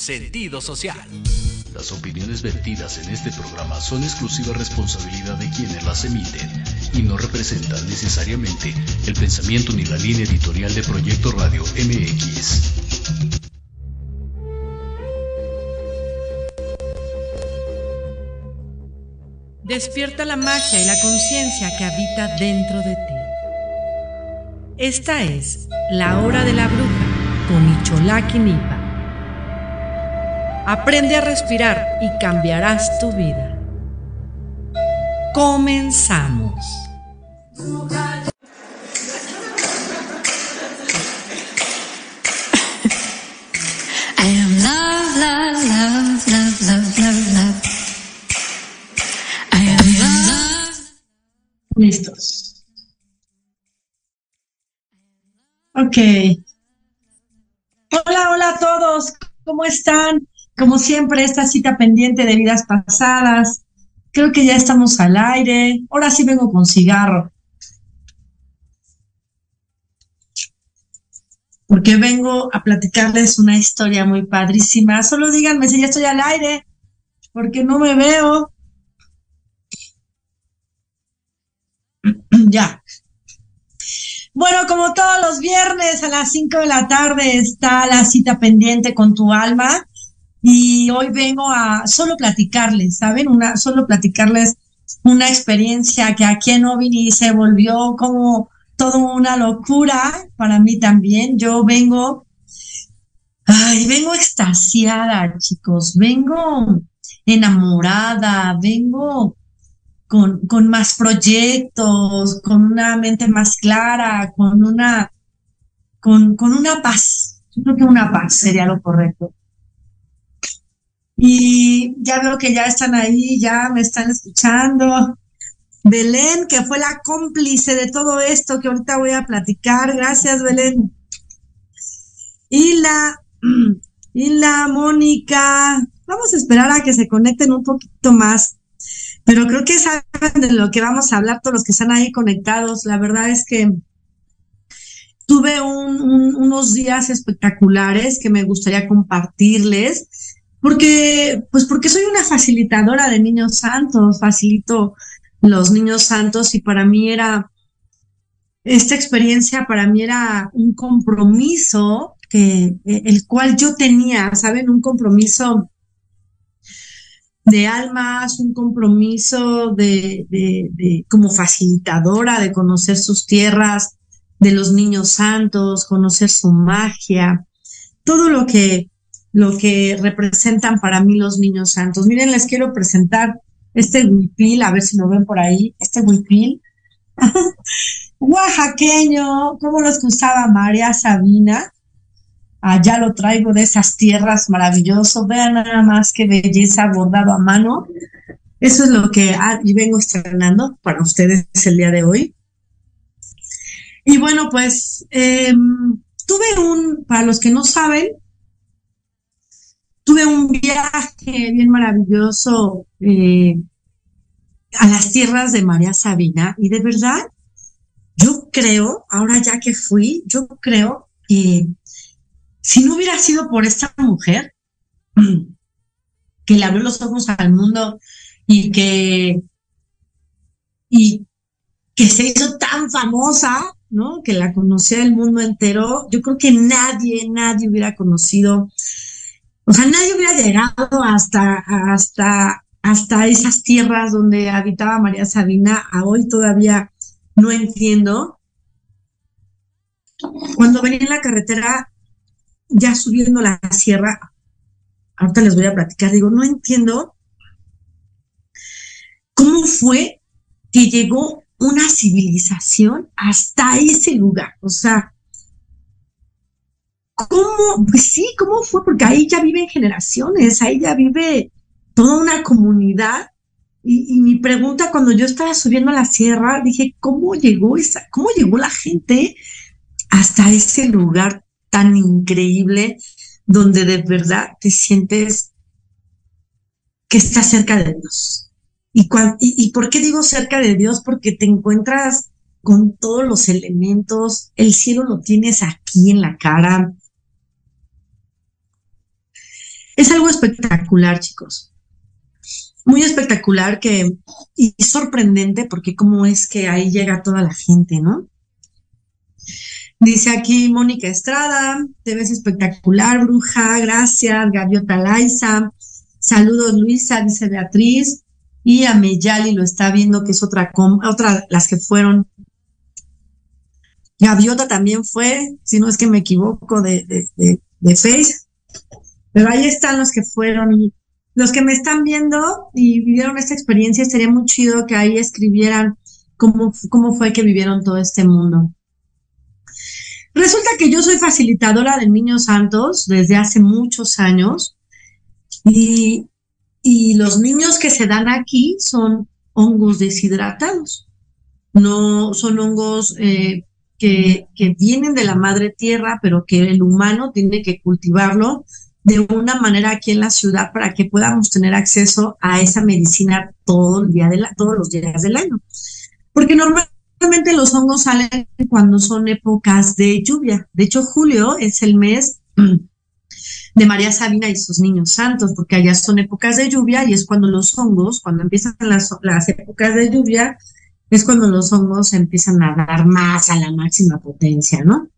sentido social. Las opiniones vertidas en este programa son exclusiva responsabilidad de quienes las emiten y no representan necesariamente el pensamiento ni la línea editorial de Proyecto Radio MX. Despierta la magia y la conciencia que habita dentro de ti. Esta es la hora de la bruja con Icholaki Nipa. Aprende a respirar y cambiarás tu vida. Comenzamos. I am love, love, love, love, love, love, love. I am love. Listos. Ok. Hola, hola a todos. ¿Cómo están? Como siempre, esta cita pendiente de vidas pasadas. Creo que ya estamos al aire. Ahora sí vengo con cigarro. Porque vengo a platicarles una historia muy padrísima. Solo díganme si ya estoy al aire, porque no me veo. ya. Bueno, como todos los viernes a las 5 de la tarde está la cita pendiente con tu alma y hoy vengo a solo platicarles, ¿saben? Una, solo platicarles una experiencia que aquí en Ovini se volvió como toda una locura para mí también. Yo vengo, ay, vengo extasiada, chicos, vengo enamorada, vengo con, con más proyectos, con una mente más clara, con una, con, con una paz. Yo creo que una paz sería lo correcto. Y ya veo que ya están ahí, ya me están escuchando. Belén, que fue la cómplice de todo esto que ahorita voy a platicar. Gracias, Belén. Y la, y la Mónica. Vamos a esperar a que se conecten un poquito más. Pero creo que saben de lo que vamos a hablar todos los que están ahí conectados. La verdad es que tuve un- un- unos días espectaculares que me gustaría compartirles, porque, pues porque soy una facilitadora de niños santos, facilito los niños santos y para mí era, esta experiencia para mí era un compromiso que, eh, el cual yo tenía, ¿saben? Un compromiso de almas, un compromiso de, de como facilitadora de conocer sus tierras, de los niños santos, conocer su magia, todo lo que, lo que representan para mí los niños santos. Miren, les quiero presentar este huipil, a ver si lo ven por ahí, este huipil. Oaxaqueño, como los que María Sabina. Allá lo traigo de esas tierras maravilloso. Vean nada más qué belleza bordado a mano. Eso es lo que ah, y vengo estrenando para ustedes el día de hoy. Y bueno, pues eh, tuve un, para los que no saben, tuve un viaje bien maravilloso eh, a las tierras de María Sabina y de verdad, yo creo, ahora ya que fui, yo creo que si no hubiera sido por esta mujer que le abrió los ojos al mundo y que y que se hizo tan famosa, ¿no? Que la conocía el mundo entero. Yo creo que nadie, nadie hubiera conocido, o sea, nadie hubiera llegado hasta, hasta, hasta esas tierras donde habitaba María Sabina. A hoy todavía no entiendo. Cuando venía en la carretera, ya subiendo la sierra, ahorita les voy a platicar, digo, no entiendo cómo fue que llegó una civilización hasta ese lugar. O sea, ¿cómo? Pues sí, ¿cómo fue? Porque ahí ya viven generaciones, ahí ya vive toda una comunidad. Y, mi pregunta cuando yo estaba subiendo la sierra, dije, ¿cómo llegó esa, cómo llegó la gente hasta ese lugar tan increíble donde de verdad te sientes que estás cerca de Dios? ¿Y, y, por qué digo cerca de Dios? Porque te encuentras con todos los elementos, el cielo lo tienes aquí en la cara. Es algo espectacular, chicos. Muy espectacular que, y sorprendente porque cómo es que ahí llega toda la gente, ¿no? Dice aquí Mónica Estrada, te ves espectacular, bruja, gracias, Gaviota Laisa. Saludos, Luisa, dice Beatriz y a Meyali lo está viendo, que es otra, otra, las que fueron. Gaviota también fue, si no es que me equivoco, de, de, de, Face. Pero ahí están los que fueron y los que me están viendo y vivieron esta experiencia, estaría muy chido que ahí escribieran cómo, cómo fue que vivieron todo este mundo. Resulta que yo soy facilitadora de niños santos desde hace muchos años y y los niños que se dan aquí son hongos deshidratados, no son hongos eh, que, que vienen de la madre tierra, pero que el humano tiene que cultivarlo de una manera aquí en la ciudad para que podamos tener acceso a esa medicina todo el día de la, todos los días del año. Porque normalmente los hongos salen cuando son épocas de lluvia. De hecho, julio es el mes de María Sabina y sus niños santos, porque allá son épocas de lluvia y es cuando los hongos, cuando empiezan las, las épocas de lluvia, es cuando los hongos empiezan a dar más a la máxima potencia, ¿no?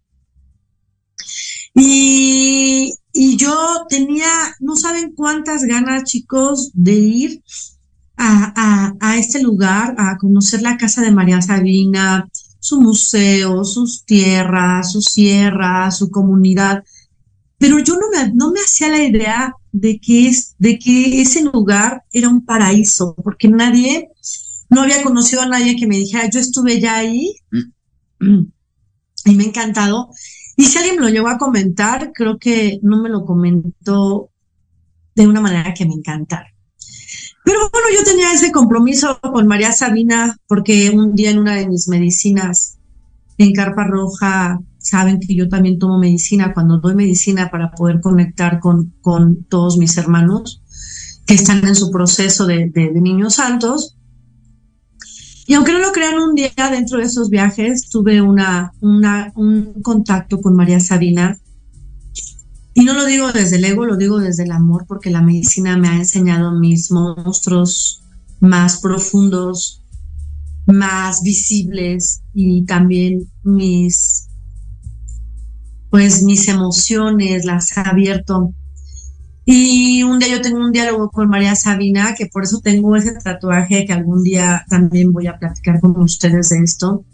Y yo tenía, no saben cuántas ganas, chicos, de ir a, a, a, este lugar, a conocer la casa de María Sabina, su museo, sus tierras, su sierra, su comunidad. Pero yo no me, no me hacía la idea de que, es, de que ese lugar era un paraíso, porque nadie, no había conocido a nadie que me dijera, yo estuve ya ahí y me ha encantado. Y si alguien me lo llegó a comentar, creo que no me lo comentó de una manera que me encantara. Pero bueno, yo tenía ese compromiso con María Sabina porque un día en una de mis medicinas en Carpa Roja saben que yo también tomo medicina, cuando doy medicina para poder conectar con, con todos mis hermanos que están en su proceso de, niños santos. Y aunque no lo crean, un día dentro de esos viajes tuve una, un contacto con María Sabina. Y no lo digo desde el ego, lo digo desde el amor, porque la medicina me ha enseñado mis monstruos más profundos, más visibles y también mis pues mis emociones, las ha abierto. Y un día yo tengo un diálogo con María Sabina, que por eso tengo ese tatuaje que algún día también voy a platicar con ustedes de esto.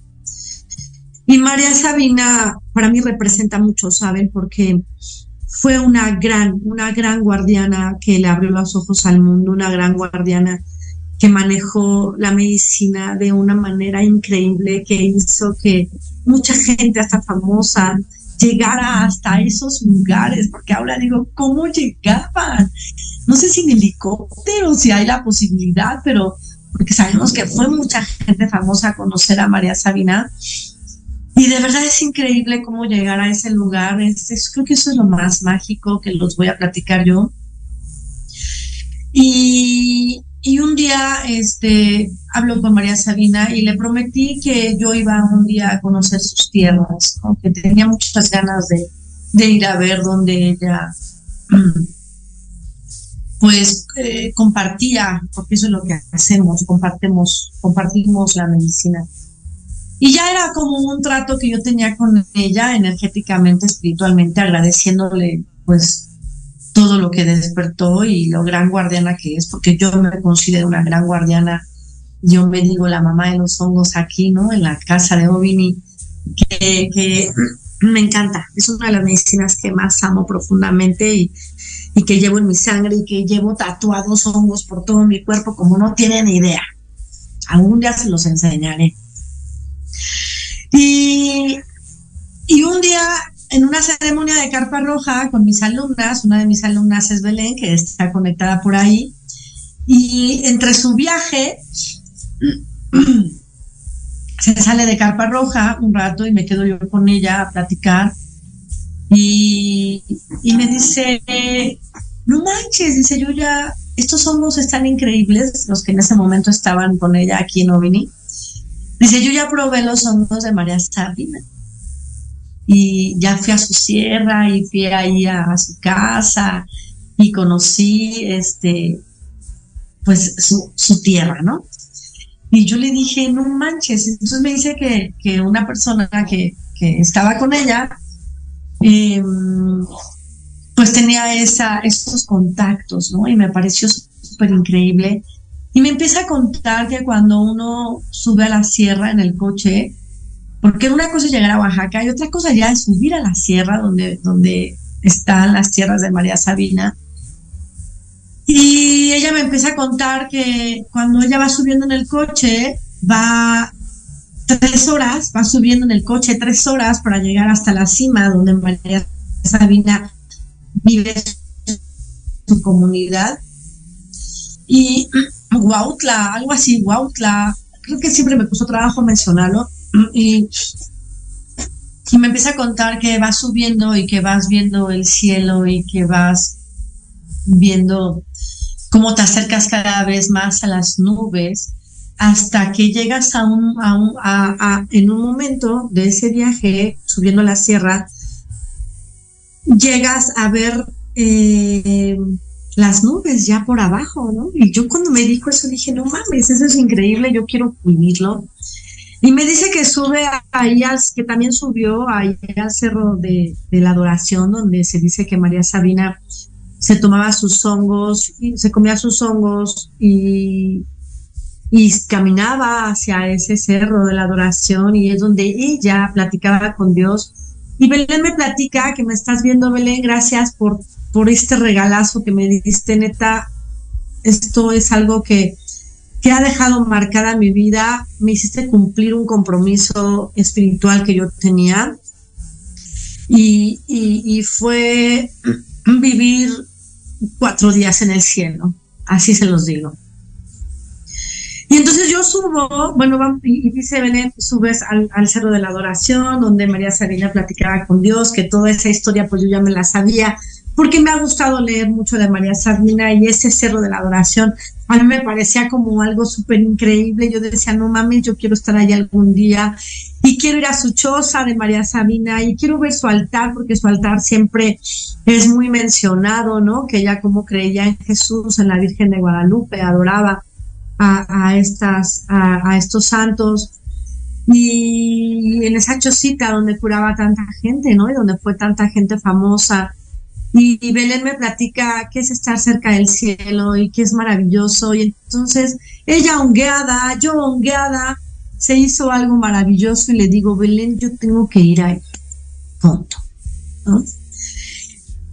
Y María Sabina para mí representa mucho, ¿saben? Porque fue una gran, una gran guardiana que le abrió los ojos al mundo, una gran guardiana que manejó la medicina de una manera increíble, que hizo que mucha gente, hasta famosa, llegara hasta esos lugares, porque ahora digo, ¿cómo llegaban? No sé si en helicóptero, si hay la posibilidad, pero porque sabemos que fue mucha gente famosa a conocer a María Sabina. Y de verdad es increíble cómo llegar a ese lugar. Es, creo que eso es lo más mágico que los voy a platicar yo. Y, y un día este, hablo con María Sabina y le prometí que yo iba un día a conocer sus tierras, ¿no? que tenía muchas ganas de, de ir a ver donde ella pues eh, compartía, porque eso es lo que hacemos, compartimos, compartimos la medicina. Y ya era como un trato que yo tenía con ella energéticamente, espiritualmente, agradeciéndole pues todo lo que despertó y lo gran guardiana que es, porque yo me considero una gran guardiana. Yo me digo la mamá de los hongos aquí, ¿no? En la casa de Ovini, que, me encanta. Es una de las medicinas que más amo profundamente y, y que llevo en mi sangre y que llevo tatuados hongos por todo mi cuerpo, como no tienen idea. Algún día se los enseñaré. Y, y un día, en una ceremonia de carpa roja con mis alumnas, una de mis alumnas es Belén, que está conectada por ahí, y entre su viaje se sale de carpa roja un rato y me quedo yo con ella a platicar. Y, y me dice, no manches, dice yo ya, estos hongos están increíbles, los que en ese momento estaban con ella aquí en Ovini. Dice, yo ya probé los hongos de María Sabina. Y ya fui a su sierra y fui ahí a, a su casa y conocí este pues su, su tierra, ¿no? Y yo le dije, no manches. Entonces me dice que, que una persona que, que estaba con ella, eh, pues tenía esa, esos contactos, ¿no? Y me pareció súper increíble. Y me empieza a contar que cuando uno sube a la sierra en el coche, porque una cosa es llegar a Oaxaca y otra cosa ya es subir a la sierra donde, donde están las tierras de María Sabina. Y ella me empieza a contar que cuando ella va subiendo en el coche, va tres horas, va subiendo en el coche tres horas para llegar hasta la cima donde María Sabina vive su comunidad. Y Huautla, algo así, Huautla, creo que siempre me puso trabajo mencionarlo. Y, me empieza a contar que vas subiendo y que vas viendo el cielo y que vas viendo cómo te acercas cada vez más a las nubes hasta que llegas a un, a un a, a, en un momento de ese viaje subiendo la sierra llegas a ver eh, las nubes ya por abajo, ¿no? Y yo cuando me dijo eso dije, no mames, eso es increíble, yo quiero vivirlo. Y me dice que sube ahí, al, que también subió ahí al cerro de, de, la adoración, donde se dice que María Sabina se tomaba sus hongos, y se comía sus hongos y, y caminaba hacia ese cerro de la adoración y es donde ella platicaba con Dios. Y Belén me platica que me estás viendo, Belén, gracias por, por este regalazo que me diste, neta. Esto es algo que, que ha dejado marcada mi vida. Me hiciste cumplir un compromiso espiritual que yo tenía. Y, fue vivir cuatro días en el cielo, así se los digo. Y entonces yo subo, bueno, y dice Belén, subes al, al, Cerro de la Adoración, donde María Sabina platicaba con Dios, que toda esa historia pues yo ya me la sabía, porque me ha gustado leer mucho de María Sabina y ese Cerro de la Adoración, a mí me parecía como algo súper increíble, yo decía, no mames, yo quiero estar ahí algún día y quiero ir a su choza de María Sabina y quiero ver su altar, porque su altar siempre es muy mencionado, ¿no? Que ella como creía en Jesús, en la Virgen de Guadalupe, adoraba a, estas, a, a, estos santos y en esa chocita donde curaba tanta gente, ¿no? Y donde fue tanta gente famosa. Y, Belén me platica qué es estar cerca del cielo y qué es maravilloso. Y entonces ella hongueada, yo hongueada, se hizo algo maravilloso y le digo, Belén, yo tengo que ir ahí. Punto.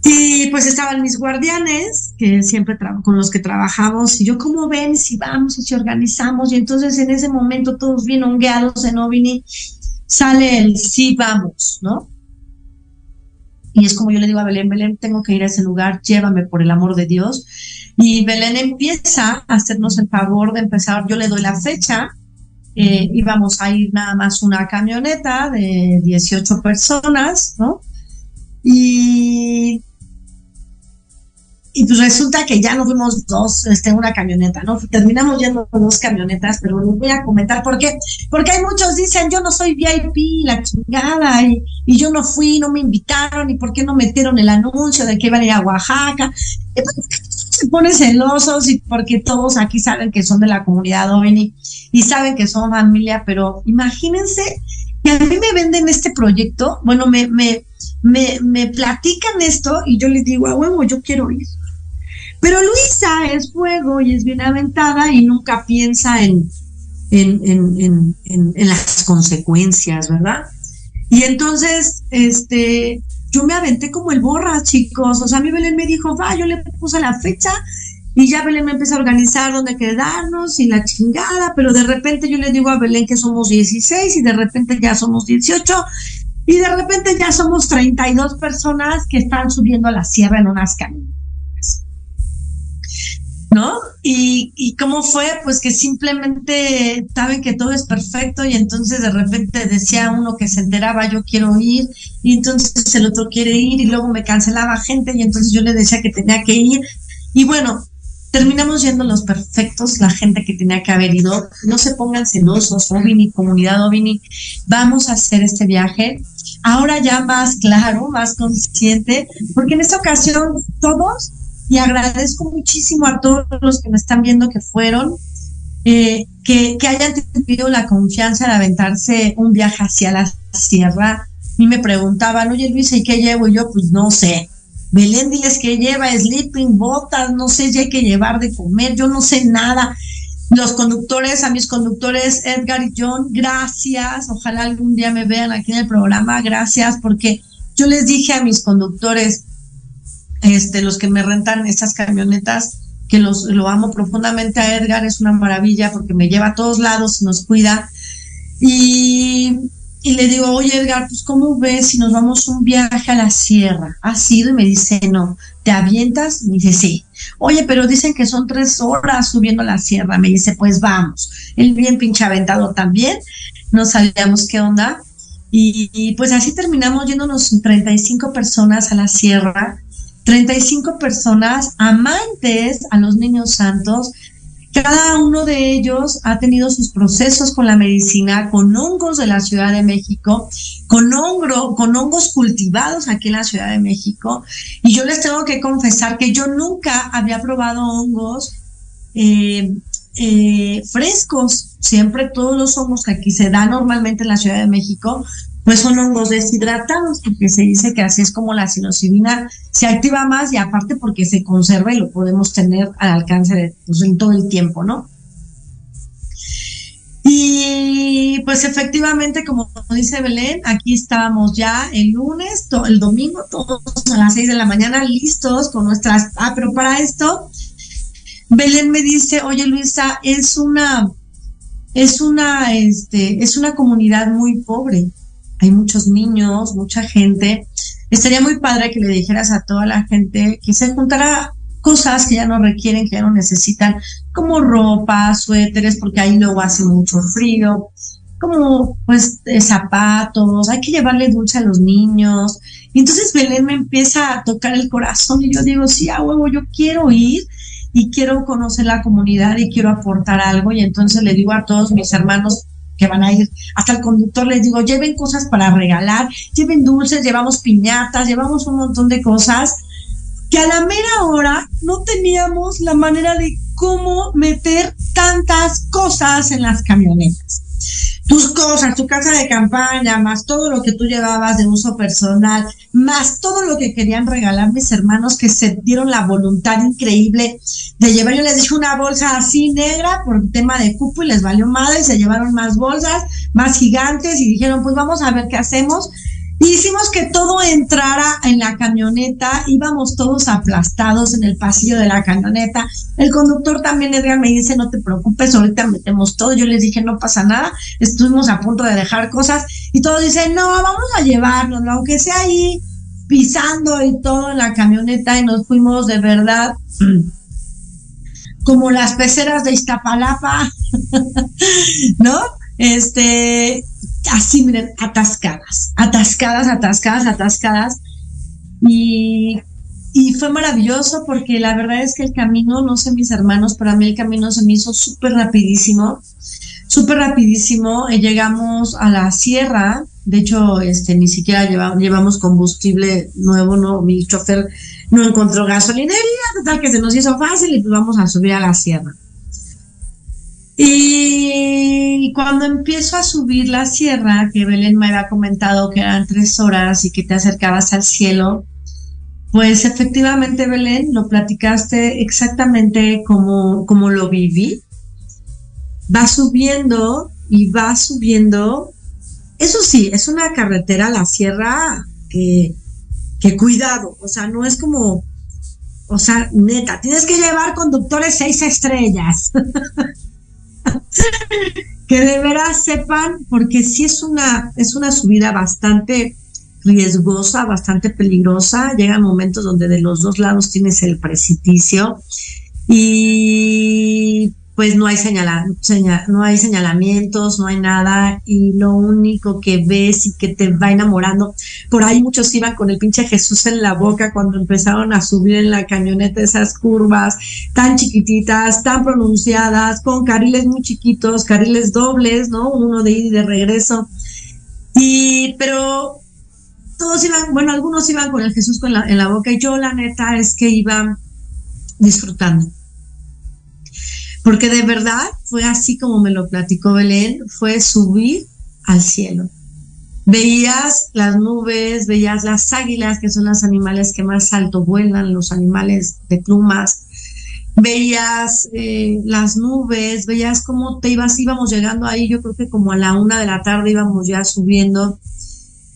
Y pues estaban mis guardianes, que siempre con los que trabajamos, y yo, ¿cómo ven si vamos y si organizamos? Y entonces en ese momento todos bien hongueados en Ovini, sale el sí vamos, ¿no? Y es como yo le digo a Belén, Belén, tengo que ir a ese lugar, llévame por el amor de Dios. Y Belén empieza a hacernos el favor de empezar, yo le doy la fecha, eh, íbamos a ir nada más una camioneta de 18 personas, ¿no? Y, y pues resulta que ya no fuimos dos, este, una camioneta, ¿no? Terminamos yendo dos camionetas, pero les voy a comentar por qué. Porque hay muchos dicen, yo no soy VIP, la chingada, y, y yo no fui, no me invitaron, y por qué no metieron el anuncio de que iban a ir a Oaxaca. Se ponen celosos y porque todos aquí saben que son de la comunidad OVNI y saben que son familia, pero imagínense que a mí me venden este proyecto, bueno, me, me, me, me platican esto y yo les digo, a huevo, yo quiero ir. Pero Luisa es fuego y es bien aventada y nunca piensa en, en, en, en, las consecuencias, ¿verdad? Y entonces, este, yo me aventé como el borra, chicos. O sea, a mí Belén me dijo, va, yo le puse la fecha y ya Belén me empezó a organizar dónde quedarnos y la chingada, pero de repente yo le digo a Belén que somos 16 y de repente ya somos 18 y de repente ya somos 32 personas que están subiendo a la sierra en unas camionetas. ¿No? Y, y cómo fue, pues que simplemente saben que todo es perfecto y entonces de repente decía uno que se enteraba, yo quiero ir, y entonces el otro quiere ir y luego me cancelaba gente y entonces yo le decía que tenía que ir. Y bueno, terminamos yendo los perfectos, la gente que tenía que haber ido. No se pongan celosos, Ovini, comunidad Ovini, vamos a hacer este viaje. Ahora ya más claro, más consciente, porque en esta ocasión todos y agradezco muchísimo a todos los que me están viendo que fueron, eh, que, que, hayan tenido la confianza de aventarse un viaje hacia la sierra. Y me preguntaban, oye Luisa, ¿y qué llevo? Y yo, pues no sé. Belén, diles que lleva sleeping, botas, no sé si hay que llevar de comer, yo no sé nada. Los conductores, a mis conductores Edgar y John, gracias. Ojalá algún día me vean aquí en el programa, gracias, porque yo les dije a mis conductores, este, los que me rentan estas camionetas, que los, lo amo profundamente a Edgar, es una maravilla porque me lleva a todos lados, nos cuida. Y, y le digo, oye Edgar, pues ¿cómo ves si nos vamos un viaje a la sierra? ¿Ha sido? Y me dice, no, ¿te avientas? Me dice, sí. Oye, pero dicen que son tres horas subiendo la sierra. Me dice, pues vamos. Él bien pinche aventado también. No sabíamos qué onda. Y, y pues así terminamos yéndonos 35 personas a la sierra 35 personas amantes a los niños santos. Cada uno de ellos ha tenido sus procesos con la medicina, con hongos de la Ciudad de México, con, hongro, con hongos cultivados aquí en la Ciudad de México. Y yo les tengo que confesar que yo nunca había probado hongos eh, eh, frescos. Siempre todos los hongos que aquí se dan normalmente en la Ciudad de México pues son hongos deshidratados, porque se dice que así es como la psilocibina se activa más y aparte porque se conserva y lo podemos tener al alcance de pues, en todo el tiempo, ¿no? Y pues efectivamente, como dice Belén, aquí estábamos ya el lunes, el domingo, todos a las seis de la mañana listos con nuestras... Ah, pero para esto, Belén me dice, oye Luisa, es una, es una, este, es una comunidad muy pobre hay muchos niños, mucha gente. Estaría muy padre que le dijeras a toda la gente que se juntara cosas que ya no requieren, que ya no necesitan, como ropa, suéteres, porque ahí luego hace mucho frío, como pues zapatos, hay que llevarle dulce a los niños. Y entonces Belén me empieza a tocar el corazón y yo digo, sí, a huevo, yo quiero ir y quiero conocer la comunidad y quiero aportar algo. Y entonces le digo a todos mis hermanos, que van a ir. Hasta el conductor les digo, lleven cosas para regalar, lleven dulces, llevamos piñatas, llevamos un montón de cosas que a la mera hora no teníamos la manera de cómo meter tantas cosas en las camionetas. Tus cosas, tu casa de campaña, más todo lo que tú llevabas de uso personal, más todo lo que querían regalar mis hermanos que se dieron la voluntad increíble de llevar. Yo les dije una bolsa así negra por tema de cupo y les valió madre, se llevaron más bolsas, más gigantes y dijeron, pues vamos a ver qué hacemos. Y hicimos que todo entrara en la camioneta, íbamos todos aplastados en el pasillo de la camioneta. El conductor también, Edgar, me dice, no te preocupes, ahorita metemos todo. Yo les dije, no pasa nada, estuvimos a punto de dejar cosas y todos dicen, no, vamos a llevárnoslo, aunque sea ahí pisando y todo en la camioneta y nos fuimos de verdad como las peceras de Iztapalapa, ¿no? Este, así, miren, atascadas, atascadas, atascadas, atascadas. Y, y fue maravilloso porque la verdad es que el camino, no sé mis hermanos, pero a mí el camino se me hizo súper rapidísimo, súper rapidísimo. Eh, llegamos a la sierra, de hecho, este, ni siquiera lleva- llevamos combustible nuevo, no, mi chofer no encontró gasolinería, total que se nos hizo fácil y pues vamos a subir a la sierra. Y cuando empiezo a subir la sierra, que Belén me había comentado que eran tres horas y que te acercabas al cielo, pues efectivamente, Belén, lo platicaste exactamente como, como lo viví. Va subiendo y va subiendo. Eso sí, es una carretera, la sierra, que, que cuidado, o sea, no es como, o sea, neta, tienes que llevar conductores seis estrellas. que de veras sepan, porque sí es una, es una subida bastante riesgosa, bastante peligrosa. Llegan momentos donde de los dos lados tienes el precipicio y pues no hay señala, seña- no hay señalamientos, no hay nada y lo único que ves y que te va enamorando. Por ahí muchos iban con el pinche Jesús en la boca cuando empezaron a subir en la camioneta esas curvas tan chiquititas, tan pronunciadas, con carriles muy chiquitos, carriles dobles, ¿no? Uno de ida y de regreso. Y, pero todos iban, bueno, algunos iban con el Jesús con la- en la boca y yo la neta es que iba disfrutando. Porque de verdad fue así como me lo platicó Belén, fue subir al cielo. Veías las nubes, veías las águilas, que son los animales que más alto vuelan, los animales de plumas. Veías eh, las nubes, veías cómo te ibas, íbamos llegando ahí, yo creo que como a la una de la tarde íbamos ya subiendo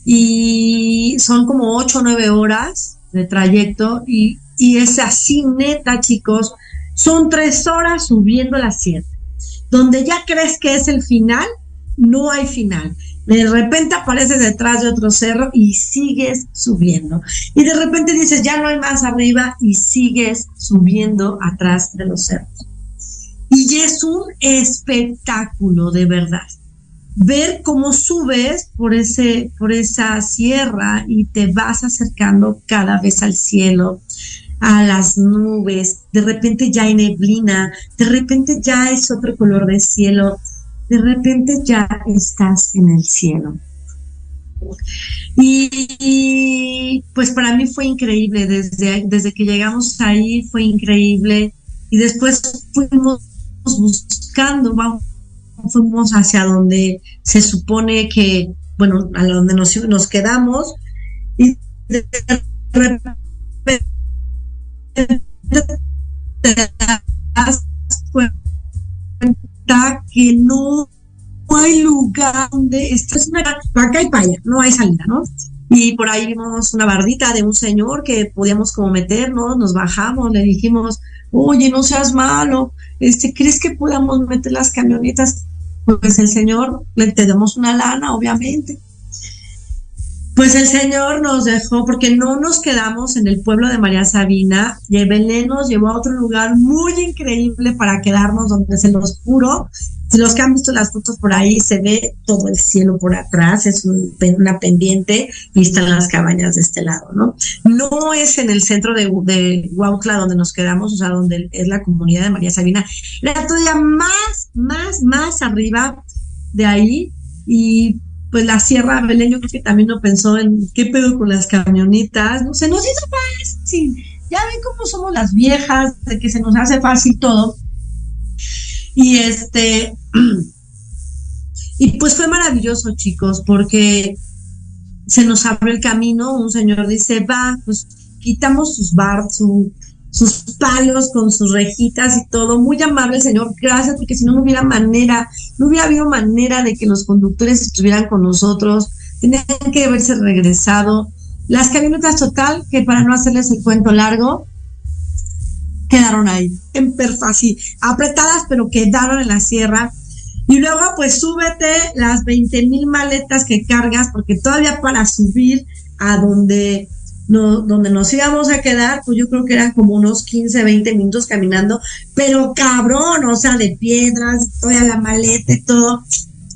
y son como ocho o nueve horas de trayecto y, y es así neta, chicos. Son tres horas subiendo la sierra. Donde ya crees que es el final, no hay final. De repente apareces detrás de otro cerro y sigues subiendo. Y de repente dices, ya no hay más arriba y sigues subiendo atrás de los cerros. Y es un espectáculo de verdad ver cómo subes por ese por esa sierra y te vas acercando cada vez al cielo a las nubes de repente ya hay neblina de repente ya es otro color de cielo de repente ya estás en el cielo. Y, pues para mí fue increíble desde desde que llegamos ahí fue increíble y después fuimos buscando vamos fuimos hacia donde se supone que, bueno, a donde nos, nos quedamos y de repente te das cuenta que no hay lugar donde esto es una acá y allá, no hay salida, ¿no? Y por ahí vimos una bardita de un señor que podíamos como meternos, nos bajamos, le dijimos, oye, no seas malo, este, ¿crees que podamos meter las camionetas? Pues el señor, le tenemos una lana, obviamente. Pues el señor nos dejó, porque no nos quedamos en el pueblo de María Sabina, y Belén nos llevó a otro lugar muy increíble para quedarnos, donde se los juro, si los que han visto las fotos por ahí, se ve todo el cielo por atrás, es un, una pendiente y están las cabañas de este lado, ¿no? No es en el centro de, de donde nos quedamos, o sea, donde es la comunidad de María Sabina, era todavía más, más, más arriba de ahí y pues la Sierra Belén yo creo que también no pensó en qué pedo con las camionetas, no se nos hizo fácil, ya ven cómo somos las viejas, de que se nos hace fácil todo. Y este, y pues fue maravilloso, chicos, porque se nos abrió el camino, un señor dice, va, pues quitamos sus bar, su, sus palos con sus rejitas y todo, muy amable señor, gracias, porque si no, no hubiera manera, no hubiera habido manera de que los conductores estuvieran con nosotros, tenían que haberse regresado. Las camionetas total, que para no hacerles el cuento largo, quedaron ahí, en perfasí, apretadas, pero quedaron en la sierra. Y luego, pues súbete las 20 mil maletas que cargas, porque todavía para subir a donde, no, donde nos íbamos a quedar, pues yo creo que eran como unos 15, 20 minutos caminando, pero cabrón, o sea, de piedras, toda la maleta y todo.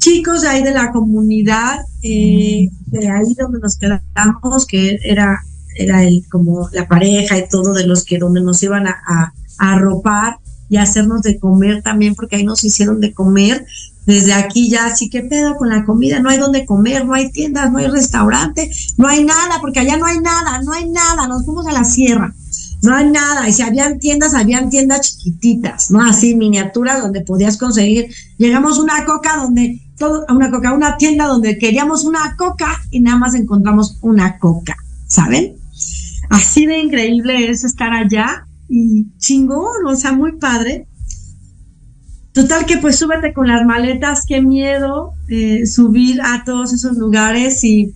chicos ahí de la comunidad, eh, de ahí donde nos quedamos, que era, era el, como la pareja y todo de los que donde nos iban a, a, a arropar y hacernos de comer también, porque ahí nos hicieron de comer. Desde aquí ya, así que pedo con la comida, no hay donde comer, no hay tiendas, no hay restaurante, no hay nada, porque allá no hay nada, no hay nada, nos fuimos a la sierra, no hay nada, y si habían tiendas, habían tiendas chiquititas, ¿no? Así, miniaturas donde podías conseguir. Llegamos a una coca donde, todo, a una coca, una tienda donde queríamos una coca y nada más encontramos una coca, ¿saben? Así de increíble es estar allá y chingón, o sea, muy padre. Total que pues súbete con las maletas, qué miedo eh, subir a todos esos lugares y,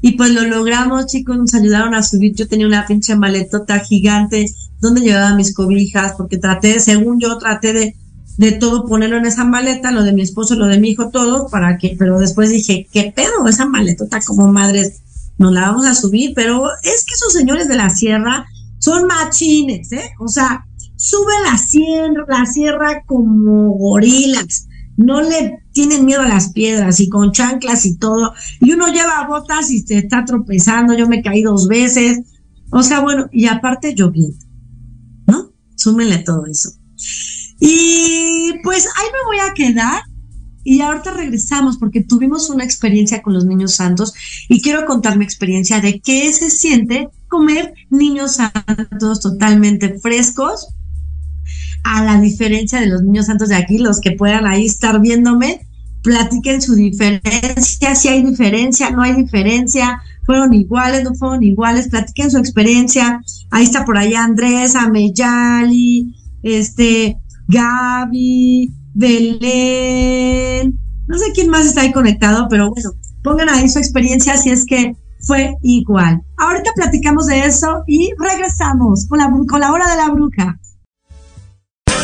y pues lo logramos, chicos, nos ayudaron a subir. Yo tenía una pinche maletota gigante donde llevaba mis cobijas, porque traté, según yo, traté de, de todo ponerlo en esa maleta, lo de mi esposo, lo de mi hijo, todo, para que, pero después dije, ¿qué pedo? Esa maletota como madres, nos la vamos a subir, pero es que esos señores de la sierra son machines, ¿eh? O sea, sube la sierra, como gorilas, no le tienen miedo a las piedras y con chanclas y todo, y uno lleva botas y se está tropezando, yo me caí dos veces, o sea, bueno, y aparte lloviendo, ¿no? Súmenle todo eso. Y pues ahí me voy a quedar y ahorita regresamos porque tuvimos una experiencia con los niños santos y quiero contar mi experiencia de qué se siente comer niños santos totalmente frescos, a la diferencia de los niños santos de aquí, los que puedan ahí estar viéndome, platiquen su diferencia, si hay diferencia, no hay diferencia, fueron iguales, no fueron iguales, platiquen su experiencia. Ahí está por allá Andrés, Ameyali, este, Gaby, Belén, no sé quién más está ahí conectado, pero bueno, pongan ahí su experiencia si es que fue igual. Ahorita platicamos de eso y regresamos con la, con la hora de la bruja.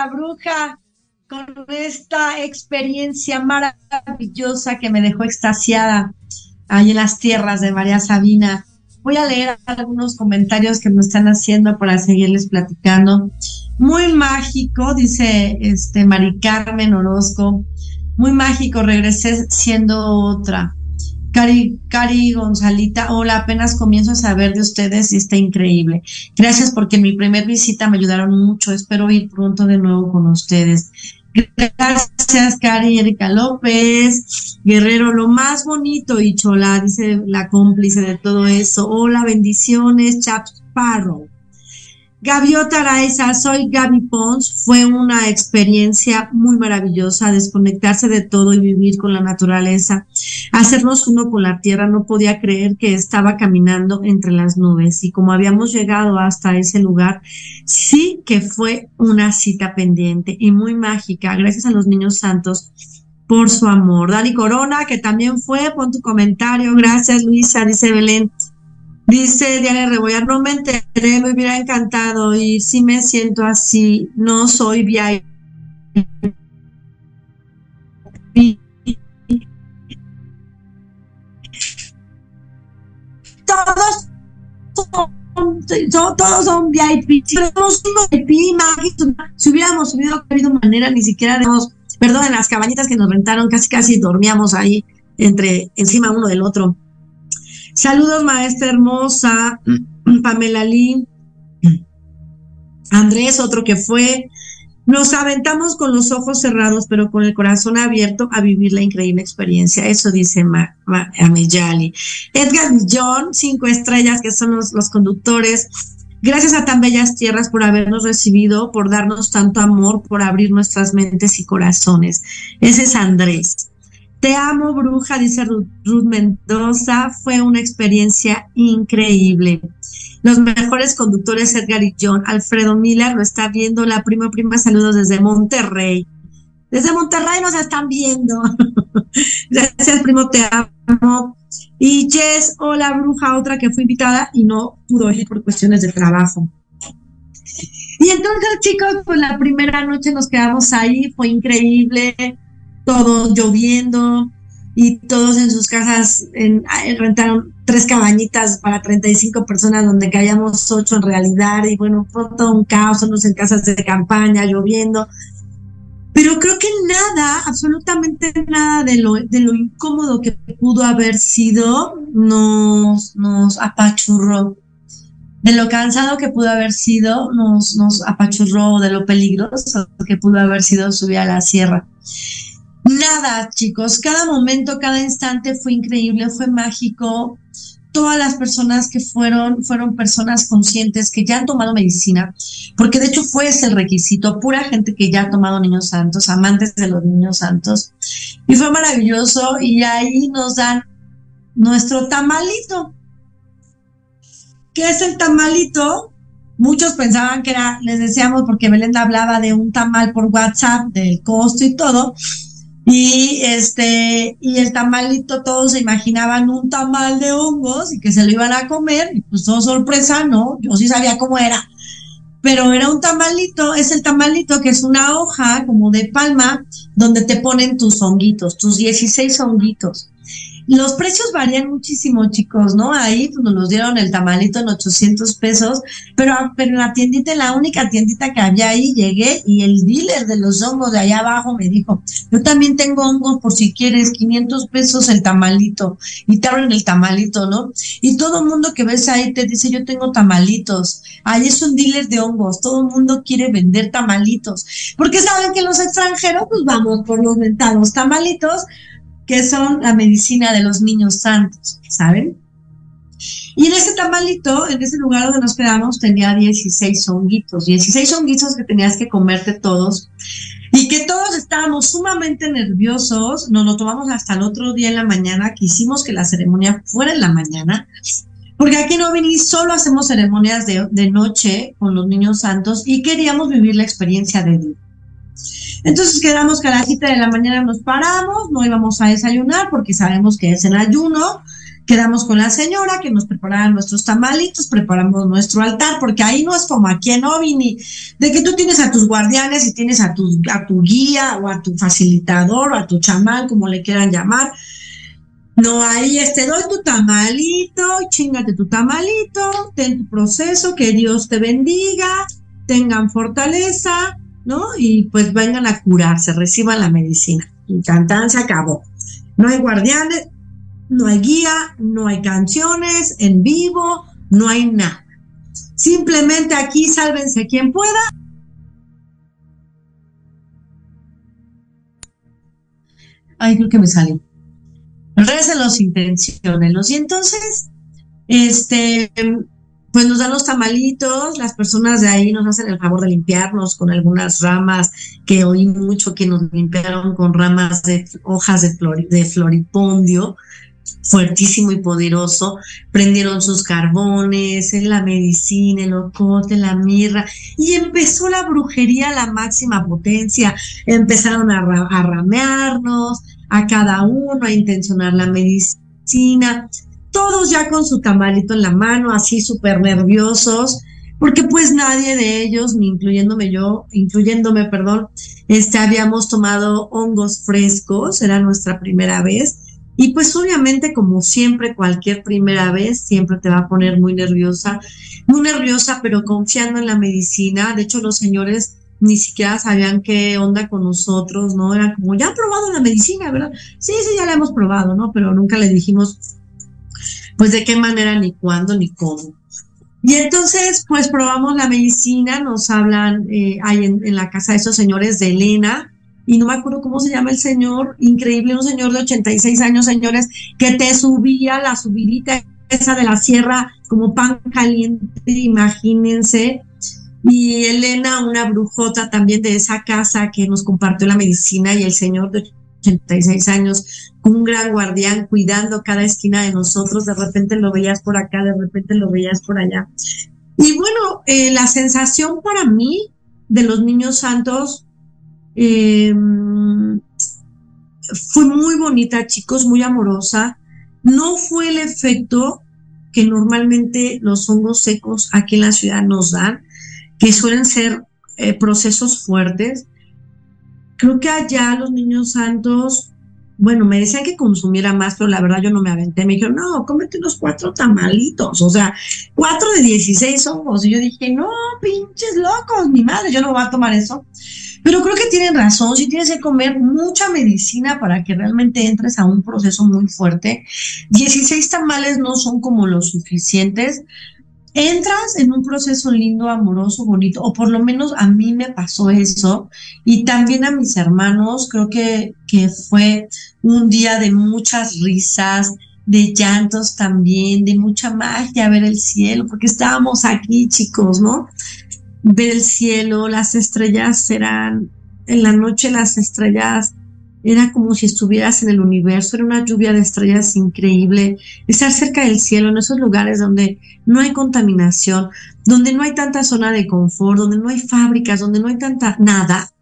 La bruja. con esta experiencia maravillosa que me dejó extasiada ahí en las tierras de María Sabina. Voy a leer algunos comentarios que me están haciendo para seguirles platicando. Muy mágico, dice este Mari Carmen Orozco. Muy mágico, regresé siendo otra. Cari, Cari Gonzalita, hola, apenas comienzo a saber de ustedes y está increíble. Gracias porque en mi primer visita me ayudaron mucho. Espero ir pronto de nuevo con ustedes. Gracias, Cari Erika López. Guerrero, lo más bonito, y Chola, dice la cómplice de todo eso. Hola, bendiciones, Chaparro. Gaviota Araiza, soy Gaby Pons. Fue una experiencia muy maravillosa desconectarse de todo y vivir con la naturaleza, hacernos uno con la tierra. No podía creer que estaba caminando entre las nubes y como habíamos llegado hasta ese lugar, sí que fue una cita pendiente y muy mágica. Gracias a los niños santos por su amor. Dani Corona, que también fue, pon tu comentario. Gracias, Luisa, dice Belén. Dice Diana Rebollar, no me enteré, me hubiera encantado y si me siento así, no soy VIP. Todos son, todos son VIP. Si tenemos un VIP, si hubiéramos subido de habido manera, ni siquiera tenemos, perdón, en las cabañitas que nos rentaron, casi casi dormíamos ahí entre encima uno del otro. Saludos, maestra hermosa, mm. Pamela Lee, Andrés, otro que fue. Nos aventamos con los ojos cerrados, pero con el corazón abierto a vivir la increíble experiencia. Eso dice Ma, Ameyali. Edgar John, cinco estrellas, que son los, los conductores. Gracias a tan bellas tierras por habernos recibido, por darnos tanto amor, por abrir nuestras mentes y corazones. Ese es Andrés. Te amo, bruja, dice Ruth, Mendoza. Fue una experiencia increíble. Los mejores conductores, Edgar y John. Alfredo Miller lo está viendo. La prima, prima, saludos desde Monterrey. Desde Monterrey nos están viendo. Gracias, primo, te amo. Y Jess, hola, bruja, otra que fue invitada y no pudo ir por cuestiones de trabajo. Y entonces, chicos, pues la primera noche nos quedamos ahí, fue increíble todo lloviendo y todos en sus casas en, rentaron tres cabañitas para 35 personas donde caíamos ocho en realidad y bueno, fue todo un caos, unos en casas de campaña, lloviendo. Pero creo que nada, absolutamente nada de lo, de lo incómodo que pudo haber sido nos, nos apachurró. De lo cansado que pudo haber sido, nos, nos apachurró, de lo peligroso que pudo haber sido subir a la sierra. Nada, chicos, cada momento, cada instante fue increíble, fue mágico. Todas las personas que fueron, fueron personas conscientes que ya han tomado medicina, porque de hecho fue ese el requisito, pura gente que ya ha tomado niños santos, amantes de los niños santos. Y fue maravilloso y ahí nos dan nuestro tamalito. ¿Qué es el tamalito? Muchos pensaban que era, les decíamos, porque Belenda hablaba de un tamal por WhatsApp, del costo y todo, y este, y el tamalito, todos se imaginaban un tamal de hongos y que se lo iban a comer, y pues todo sorpresa, ¿no? Yo sí sabía cómo era. Pero era un tamalito, es el tamalito que es una hoja como de palma donde te ponen tus honguitos, tus 16 honguitos. Los precios varían muchísimo, chicos, ¿no? Ahí pues, nos dieron el tamalito en 800 pesos, pero, pero en la tiendita, en la única tiendita que había ahí, llegué y el dealer de los hongos de allá abajo me dijo, yo también tengo hongos por si quieres, 500 pesos el tamalito, y te abren el tamalito, ¿no? Y todo el mundo que ves ahí te dice, yo tengo tamalitos. Ahí es un dealer de hongos, todo el mundo quiere vender tamalitos, porque saben que los extranjeros, pues vamos por los mentados tamalitos, que son la medicina de los niños santos, ¿saben? Y en ese tamalito, en ese lugar donde nos quedamos, tenía 16 honguitos, 16 honguitos que tenías que comerte todos y que todos estábamos sumamente nerviosos, nos lo tomamos hasta el otro día en la mañana, quisimos que la ceremonia fuera en la mañana, porque aquí no venís, solo hacemos ceremonias de, de noche con los niños santos y queríamos vivir la experiencia de Dios. Entonces quedamos que a las 7 de la mañana nos paramos, no íbamos a desayunar porque sabemos que es el ayuno, quedamos con la señora que nos preparaba nuestros tamalitos, preparamos nuestro altar, porque ahí no es como aquí en Ovini, de que tú tienes a tus guardianes y tienes a tu, a tu guía o a tu facilitador o a tu chamán, como le quieran llamar. No, ahí este, doy tu tamalito, chingate tu tamalito, ten tu proceso, que Dios te bendiga, tengan fortaleza, ¿no? Y pues vengan a curarse, reciban la medicina. Y cantan, se acabó. No hay guardianes, no hay guía, no hay canciones en vivo, no hay nada. Simplemente aquí sálvense quien pueda. Ay, creo que me salió. Recen los intenciones. Y entonces, este, pues nos dan los tamalitos, las personas de ahí nos hacen el favor de limpiarnos con algunas ramas, que oí mucho que nos limpiaron con ramas de hojas de, floripondio, fuertísimo y poderoso, prendieron sus carbones, la medicina, el ocote, la mirra, y empezó la brujería a la máxima potencia, empezaron a, a ramearnos, a cada uno, a intencionar la medicina, todos ya con su tamalito en la mano, así súper nerviosos, porque pues nadie de ellos, ni incluyéndome yo, incluyéndome, perdón, este, habíamos tomado hongos frescos, era nuestra primera vez, y pues obviamente, como siempre, cualquier primera vez siempre te va a poner muy nerviosa, muy nerviosa, pero confiando en la medicina. De hecho, los señores ni siquiera sabían qué onda con nosotros, ¿no? Era como, ya han probado la medicina, ¿verdad? Sí, sí, ya la hemos probado, ¿no? Pero nunca le dijimos, pues, de qué manera, ni cuándo, ni cómo. Y entonces, pues, probamos la medicina, nos hablan eh, ahí en, la casa de esos señores de Elena, y no me acuerdo cómo se llama el señor, increíble, un señor de 86 años, señores, que te subía la subidita esa de la sierra como pan caliente, imagínense. Y Elena, una brujota también de esa casa que nos compartió la medicina y el señor de 86 años, un gran guardián cuidando cada esquina de nosotros, de repente lo veías por acá, de repente lo veías por allá. Y bueno, eh, la sensación para mí de los niños santos eh, fue muy bonita, chicos, muy amorosa. No fue el efecto que normalmente los hongos secos aquí en la ciudad nos dan, que suelen ser eh, procesos fuertes. Creo que allá los niños santos, bueno, me decían que consumiera más, pero la verdad yo no me aventé. Me dijeron, no, cómete unos cuatro tamalitos, o sea, cuatro de 16 hongos. Y yo dije, no, pinches locos, mi madre, yo no voy a tomar eso. Pero creo que tienen razón, si tienes que comer mucha medicina para que realmente entres a un proceso muy fuerte. 16 tamales no son como los suficientes. Entras en un proceso lindo, amoroso, bonito, o por lo menos a mí me pasó eso, y también a mis hermanos, creo que, que fue un día de muchas risas, de llantos también, de mucha magia, ver el cielo, porque estábamos aquí, chicos, ¿no? ver el cielo, las estrellas eran, en la noche las estrellas, era como si estuvieras en el universo, era una lluvia de estrellas increíble, estar cerca del cielo, en esos lugares donde no hay contaminación, donde no hay tanta zona de confort, donde no hay fábricas, donde no hay tanta nada.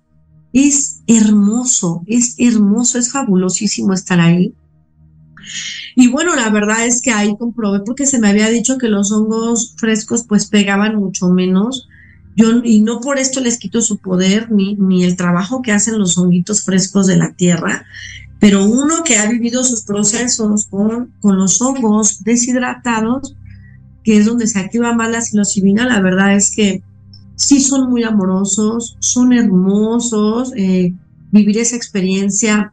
Es hermoso, es hermoso, es fabulosísimo estar ahí. Y bueno, la verdad es que ahí comprobé porque se me había dicho que los hongos frescos pues pegaban mucho menos y no por esto les quito su poder ni, ni el trabajo que hacen los honguitos frescos de la tierra, pero uno que ha vivido sus procesos con, con los hongos deshidratados, que es donde se activa más la psilocibina, la verdad es que sí son muy amorosos, son hermosos, eh, vivir esa experiencia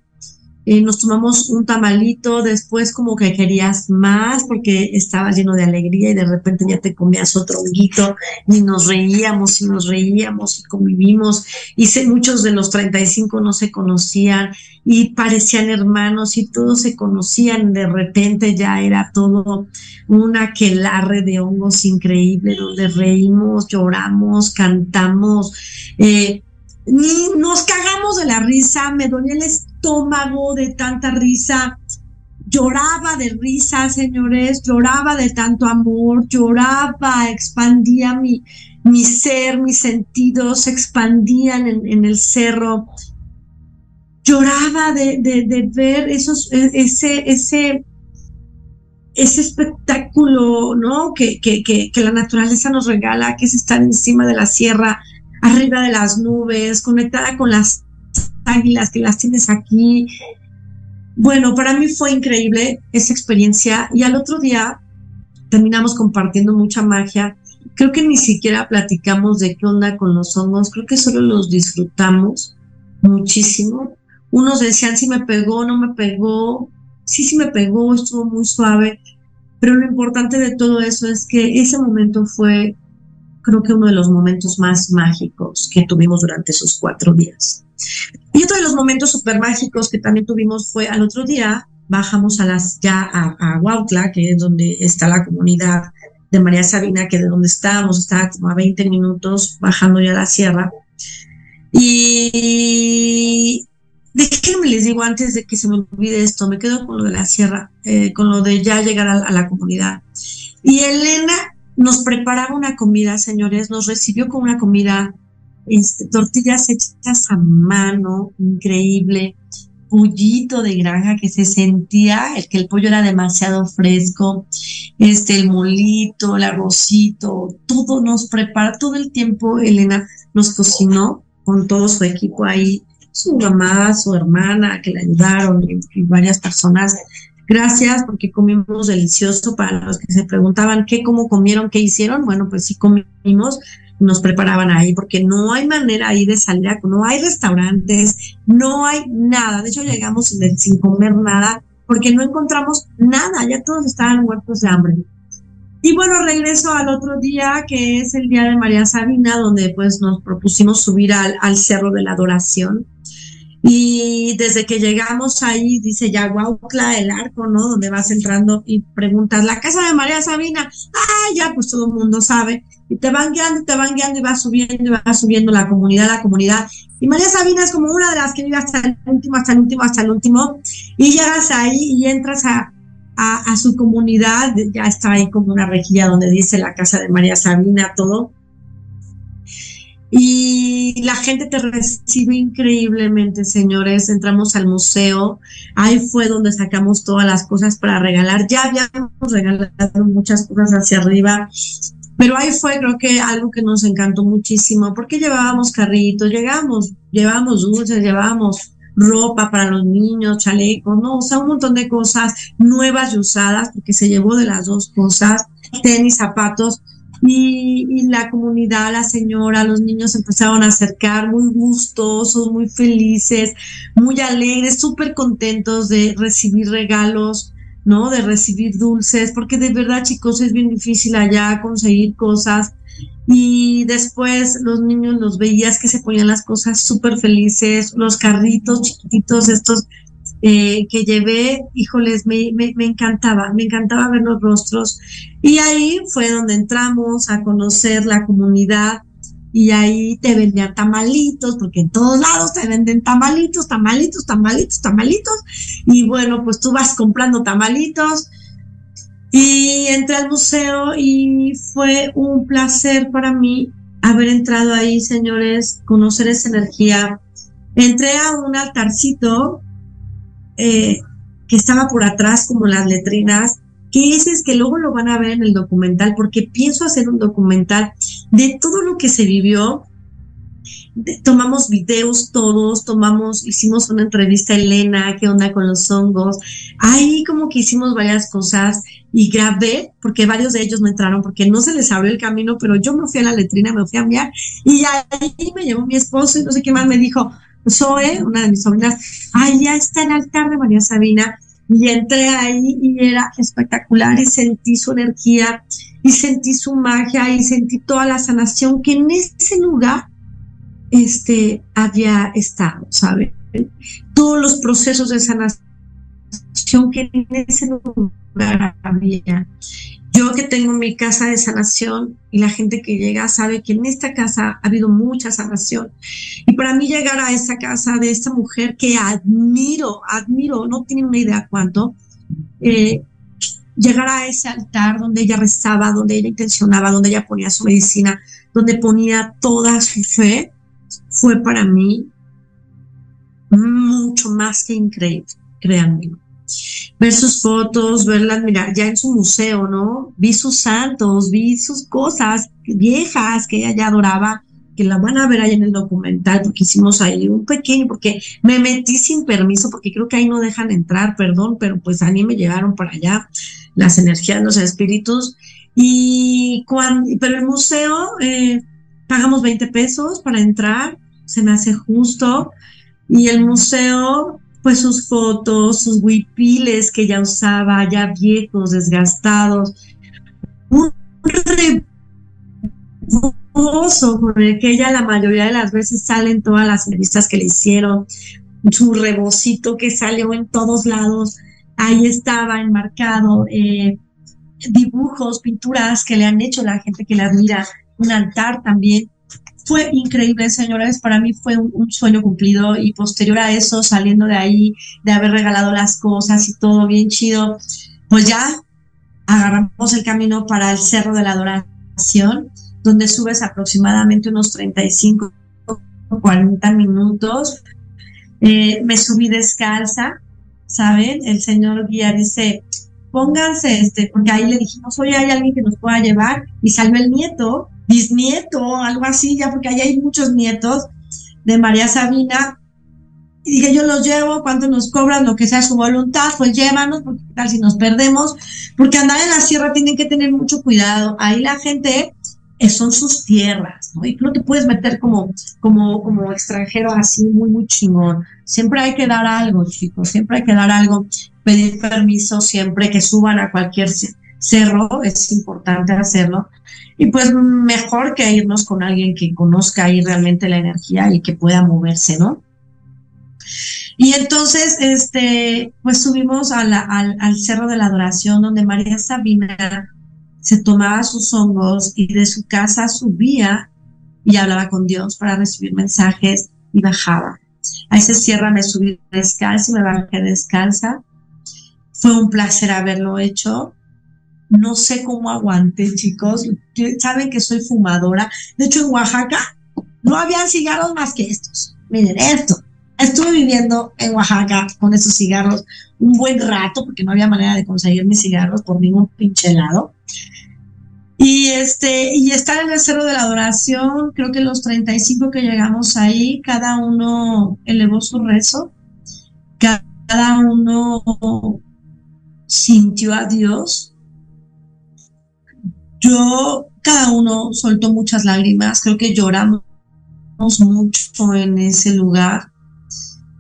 eh, nos tomamos un tamalito, después como que querías más porque estaba lleno de alegría y de repente ya te comías otro honguito y nos reíamos y nos reíamos y convivimos. Y sé, muchos de los 35 no se conocían y parecían hermanos y todos se conocían, de repente ya era todo un aquelarre de hongos increíble donde reímos, lloramos, cantamos, eh, nos cagamos de la risa, me dolía el estómago de tanta risa, lloraba de risa, señores, lloraba de tanto amor, lloraba, expandía mi, mi ser, mis sentidos se expandían en, el cerro, lloraba de, de, ver esos, e, ese, ese, ese espectáculo, ¿no? Que, que, que, que la naturaleza nos regala, que es estar encima de la sierra, arriba de las nubes, conectada con las águilas que las tienes aquí. Bueno, para mí fue increíble esa experiencia y al otro día terminamos compartiendo mucha magia. Creo que ni siquiera platicamos de qué onda con los hongos, creo que solo los disfrutamos muchísimo. Unos decían si me pegó, no me pegó, sí, sí me pegó, estuvo muy suave, pero lo importante de todo eso es que ese momento fue, creo que uno de los momentos más mágicos que tuvimos durante esos cuatro días. Y otro de los momentos súper mágicos que también tuvimos fue al otro día, bajamos a las, ya a, a Huautla, que es donde está la comunidad de María Sabina, que de donde estábamos, estaba como a 20 minutos bajando ya la sierra. Y déjenme les digo antes de que se me olvide esto, me quedo con lo de la sierra, eh, con lo de ya llegar a, a, la comunidad. Y Elena nos preparaba una comida, señores, nos recibió con una comida, este, tortillas hechas a mano, increíble, pollito de granja que se sentía, el que el pollo era demasiado fresco, este, el molito, el arrocito, todo nos prepara, todo el tiempo Elena nos cocinó con todo su equipo ahí su mamá, su hermana, que le ayudaron y, varias personas. Gracias porque comimos delicioso para los que se preguntaban qué, cómo comieron, qué hicieron. Bueno, pues sí comimos, nos preparaban ahí porque no hay manera ahí de salir, a, no hay restaurantes, no hay nada. De hecho, llegamos sin comer nada porque no encontramos nada, ya todos estaban muertos de hambre. Y bueno, regreso al otro día, que es el día de María Sabina, donde pues nos propusimos subir al, al Cerro de la Adoración. Y desde que llegamos ahí, dice Yaguaucla, el arco, ¿no? Donde vas entrando y preguntas, la casa de María Sabina. Ah, ya, pues todo el mundo sabe. Y te van guiando, te van guiando y vas subiendo y vas subiendo la comunidad, la comunidad. Y María Sabina es como una de las que vive hasta el último, hasta el último, hasta el último. Y llegas ahí y entras a, a, a su comunidad. Ya está ahí como una rejilla donde dice la casa de María Sabina, todo y la gente te recibe increíblemente, señores. Entramos al museo, ahí fue donde sacamos todas las cosas para regalar. Ya habíamos regalado muchas cosas hacia arriba, pero ahí fue creo que algo que nos encantó muchísimo, porque llevábamos carritos, llegamos, llevábamos dulces, llevábamos ropa para los niños, chalecos, no, o sea, un montón de cosas nuevas y usadas, porque se llevó de las dos cosas, tenis, zapatos, y, la comunidad, la señora, los niños empezaron a acercar muy gustosos, muy felices, muy alegres, súper contentos de recibir regalos, ¿no? De recibir dulces, porque de verdad, chicos, es bien difícil allá conseguir cosas. Y después los niños los veías que se ponían las cosas súper felices, los carritos chiquititos, estos eh, que llevé, híjoles, me, me, encantaba, me encantaba ver los rostros. Y ahí fue donde entramos a conocer la comunidad y ahí te vendían tamalitos, porque en todos lados te venden tamalitos, tamalitos, tamalitos, tamalitos. Y bueno, pues tú vas comprando tamalitos. Y entré al museo y fue un placer para mí haber entrado ahí, señores, conocer esa energía. Entré a un altarcito eh, que estaba por atrás como las letrinas, que ese es que luego lo van a ver en el documental, porque pienso hacer un documental de todo lo que se vivió. tomamos videos todos, tomamos, hicimos una entrevista a Elena, qué onda con los hongos. Ahí como que hicimos varias cosas y grabé, porque varios de ellos no entraron, porque no se les abrió el camino, pero yo me fui a la letrina, me fui a mirar y ahí me llevó mi esposo y no sé qué más me dijo, Zoe, una de mis sobrinas, allá está el altar de María Sabina. Y entré ahí y era espectacular y sentí su energía y sentí su magia y sentí toda la sanación que en ese lugar este, había estado, ¿sabe? Todos los procesos de sanación que en ese lugar había. Yo que tengo mi casa de sanación y la gente que llega sabe que en esta casa ha habido mucha sanación. Y para mí llegar a esta casa de esta mujer que admiro, admiro, no tiene una idea cuánto, eh, llegar a ese altar donde ella rezaba, donde ella intencionaba, donde ella ponía su medicina, donde ponía toda su fe, fue para mí mucho más que increíble, créanme. Ver sus fotos, verlas, mira, ya en su museo, ¿no? Vi sus santos, vi sus cosas viejas que ella ya adoraba, que la van a ver ahí en el documental, porque hicimos ahí un pequeño, porque me metí sin permiso, porque creo que ahí no dejan entrar, perdón, pero pues a mí me llegaron para allá las energías, los espíritus, y cuando, pero el museo, eh, pagamos 20 pesos para entrar, se me hace justo, y el museo pues sus fotos, sus huipiles que ya usaba, ya viejos, desgastados, un rebozo con el que ella la mayoría de las veces salen todas las revistas que le hicieron, su rebocito que salió en todos lados, ahí estaba enmarcado, eh, dibujos, pinturas que le han hecho la gente que la admira, un altar también fue increíble, señores. Para mí fue un, sueño cumplido y posterior a eso, saliendo de ahí, de haber regalado las cosas y todo bien chido, pues ya agarramos el camino para el Cerro de la Adoración, donde subes aproximadamente unos 35, 40 minutos. Eh, me subí descalza, ¿saben? El señor guía dice, pónganse, este, porque ahí le dijimos, oye, hay alguien que nos pueda llevar, y salió el nieto, bisnieto, algo así, ya porque ahí hay muchos nietos de María Sabina. Y dije, yo los llevo, cuánto nos cobran, lo que sea su voluntad, pues llévanos, porque tal si nos perdemos, porque andar en la sierra tienen que tener mucho cuidado. Ahí la gente eh, son sus tierras, ¿no? Y no te puedes meter como, como, como extranjero así, muy, muy chingón. Siempre hay que dar algo, chicos, siempre hay que dar algo, pedir permiso siempre que suban a cualquier cerro, es importante hacerlo. Y pues mejor que irnos con alguien que conozca ahí realmente la energía y que pueda moverse, ¿no? Y entonces, este, pues subimos al, al Cerro de la Adoración, donde María Sabina se tomaba sus hongos y de su casa subía y hablaba con Dios para recibir mensajes y bajaba. A ese sierra me subí descalza y me bajé descalza. Fue un placer haberlo hecho no sé cómo aguanté, chicos. Saben que soy fumadora. De hecho, en Oaxaca no habían cigarros más que estos. Miren, esto. Estuve viviendo en Oaxaca con estos cigarros un buen rato porque no había manera de conseguir mis cigarros por ningún pinche lado. Y este, y estar en el Cerro de la Adoración, creo que los 35 que llegamos ahí, cada uno elevó su rezo, cada uno sintió a Dios yo, cada uno soltó muchas lágrimas, creo que lloramos mucho en ese lugar.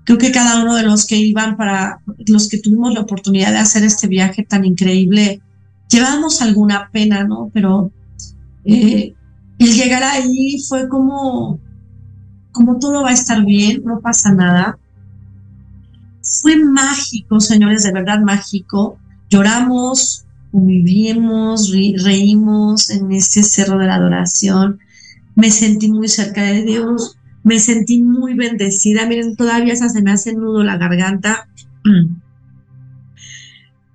Creo que cada uno de los que iban para, los que tuvimos la oportunidad de hacer este viaje tan increíble, llevábamos alguna pena, ¿no? Pero eh, el llegar ahí fue como, como todo va a estar bien, no pasa nada. Fue mágico, señores, de verdad mágico. Lloramos, convivimos, reímos en ese cerro de la adoración. Me sentí muy cerca de Dios, me sentí muy bendecida. Miren, todavía se me hace nudo la garganta.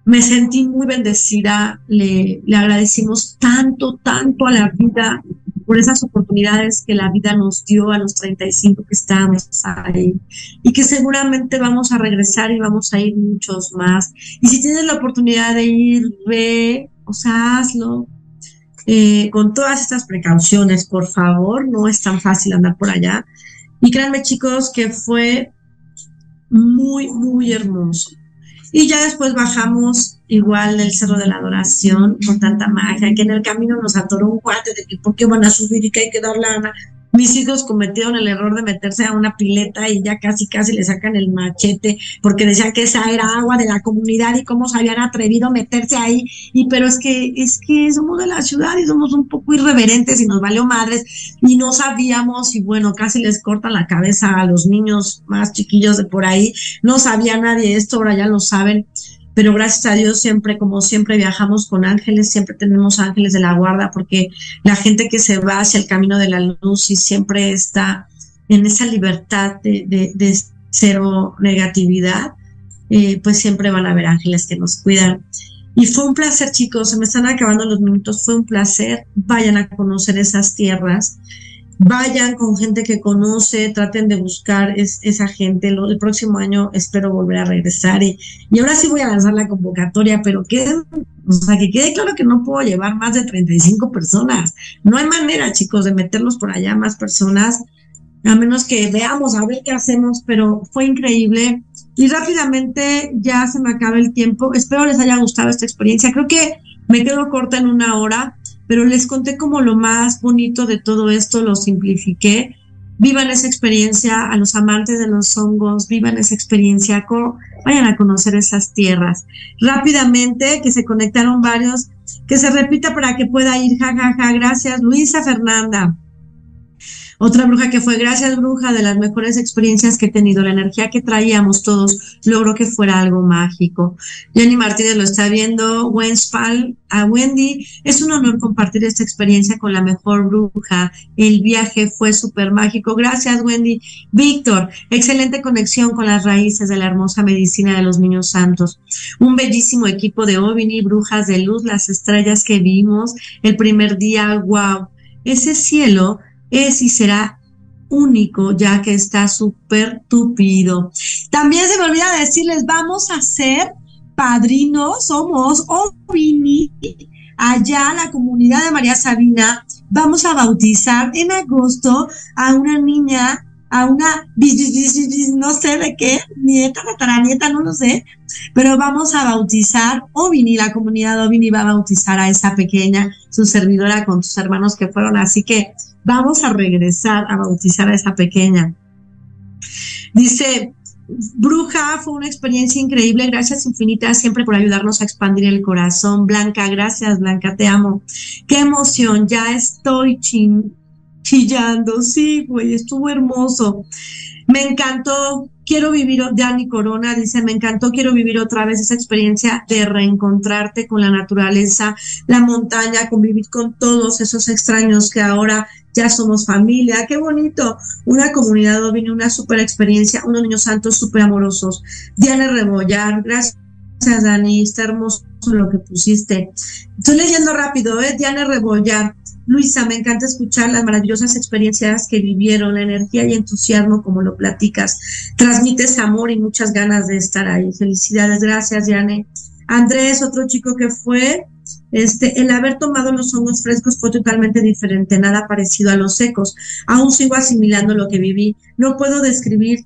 Me sentí muy bendecida, le, le agradecimos tanto, tanto a la vida por esas oportunidades que la vida nos dio a los 35 que estábamos ahí y que seguramente vamos a regresar y vamos a ir muchos más. Y si tienes la oportunidad de ir, ve, o sea, hazlo. Eh, con todas estas precauciones, por favor, no es tan fácil andar por allá. Y créanme chicos que fue muy, muy hermoso. Y ya después bajamos igual del Cerro de la Adoración con tanta magia, que en el camino nos atoró un cuate de que por qué van a subir y que hay que dar lana. Mis hijos cometieron el error de meterse a una pileta y ya casi casi le sacan el machete porque decían que esa era agua de la comunidad y cómo se habían atrevido a meterse ahí. Y pero es que es que somos de la ciudad y somos un poco irreverentes y nos valió madres y no sabíamos y bueno, casi les cortan la cabeza a los niños más chiquillos de por ahí. No sabía nadie esto, ahora ya lo saben pero gracias a Dios siempre, como siempre, viajamos con ángeles, siempre tenemos ángeles de la guarda, porque la gente que se va hacia el camino de la luz y siempre está en esa libertad de, cero negatividad, eh, pues siempre van a haber ángeles que nos cuidan. Y fue un placer, chicos, se me están acabando los minutos, fue un placer, vayan a conocer esas tierras. Vayan con gente que conoce, traten de buscar esa gente. el próximo año espero volver a regresar y, ahora sí voy a lanzar la convocatoria, pero que, o sea, que quede claro que no puedo llevar más de 35 personas. No hay manera, chicos, de meterlos por allá más personas, a menos que veamos a ver qué hacemos, pero fue increíble. Y rápidamente ya se me acaba el tiempo. Espero les haya gustado esta experiencia. Creo que me quedo corta en una hora pero les conté como lo más bonito de todo esto, lo simplifiqué. Vivan esa experiencia a los amantes de los hongos, vivan esa experiencia, vayan a conocer esas tierras. Rápidamente, que se conectaron varios, que se repita para que pueda ir, jajaja, ja, ja. gracias Luisa Fernanda. Otra bruja que fue, gracias bruja, de las mejores experiencias que he tenido, la energía que traíamos todos logró que fuera algo mágico. Jenny Martínez lo está viendo, Wenspal, a Wendy, es un honor compartir esta experiencia con la mejor bruja. El viaje fue súper mágico. Gracias, Wendy. Víctor, excelente conexión con las raíces de la hermosa medicina de los niños santos. Un bellísimo equipo de OVNI, brujas de luz, las estrellas que vimos el primer día. Wow. Ese cielo es y será único, ya que está súper tupido. También se me olvida decirles, vamos a ser padrinos, somos OVNI, allá la comunidad de María Sabina, vamos a bautizar en agosto a una niña, a una, no sé de qué, nieta, nieta, no lo sé, pero vamos a bautizar OVNI, la comunidad OVNI va a bautizar a esa pequeña, su servidora con sus hermanos que fueron, así que vamos a regresar a bautizar a esa pequeña. Dice, Bruja, fue una experiencia increíble. Gracias infinitas siempre por ayudarnos a expandir el corazón. Blanca, gracias, Blanca, te amo. Qué emoción, ya estoy chillando. Sí, güey, estuvo hermoso. Me encantó, quiero vivir, Dani Corona dice, me encantó, quiero vivir otra vez esa experiencia de reencontrarte con la naturaleza, la montaña, convivir con todos esos extraños que ahora ya somos familia, qué bonito, una comunidad vino una super experiencia, unos niños santos súper amorosos. Diana Rebollar, gracias Dani, está hermoso lo que pusiste. Estoy leyendo rápido, ¿eh? Diana Rebollar. Luisa, me encanta escuchar las maravillosas experiencias que vivieron, la energía y entusiasmo como lo platicas. Transmites amor y muchas ganas de estar ahí. Felicidades, gracias, Diane. Andrés, otro chico que fue, este, el haber tomado los hongos frescos fue totalmente diferente, nada parecido a los secos. Aún sigo asimilando lo que viví. No puedo describir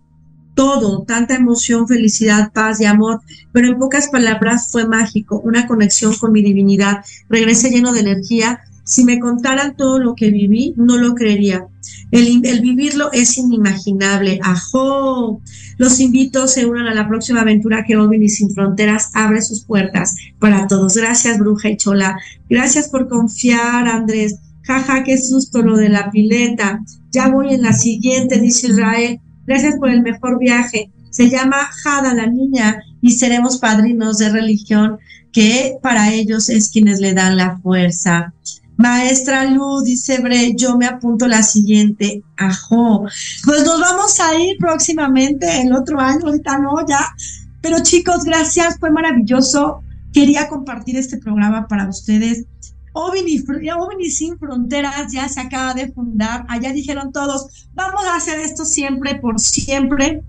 todo, tanta emoción, felicidad, paz y amor, pero en pocas palabras fue mágico, una conexión con mi divinidad. Regresé lleno de energía. Si me contaran todo lo que viví, no lo creería. El, vivirlo es inimaginable. ¡Ajo! Los invito, se unan a la próxima aventura que OVNI Sin Fronteras abre sus puertas para todos. Gracias, Bruja y Chola. Gracias por confiar, Andrés. Jaja, qué susto lo de la pileta. Ya voy en la siguiente, dice Israel. Gracias por el mejor viaje. Se llama Jada la niña y seremos padrinos de religión que para ellos es quienes le dan la fuerza. Maestra Lu, dice Bre, yo me apunto la siguiente. Ajo. Pues nos vamos a ir próximamente el otro año, ahorita no, ya. Pero chicos, gracias, fue maravilloso. Quería compartir este programa para ustedes. OVNI, Sin Fronteras ya se acaba de fundar. Allá dijeron todos, vamos a hacer esto siempre, por siempre.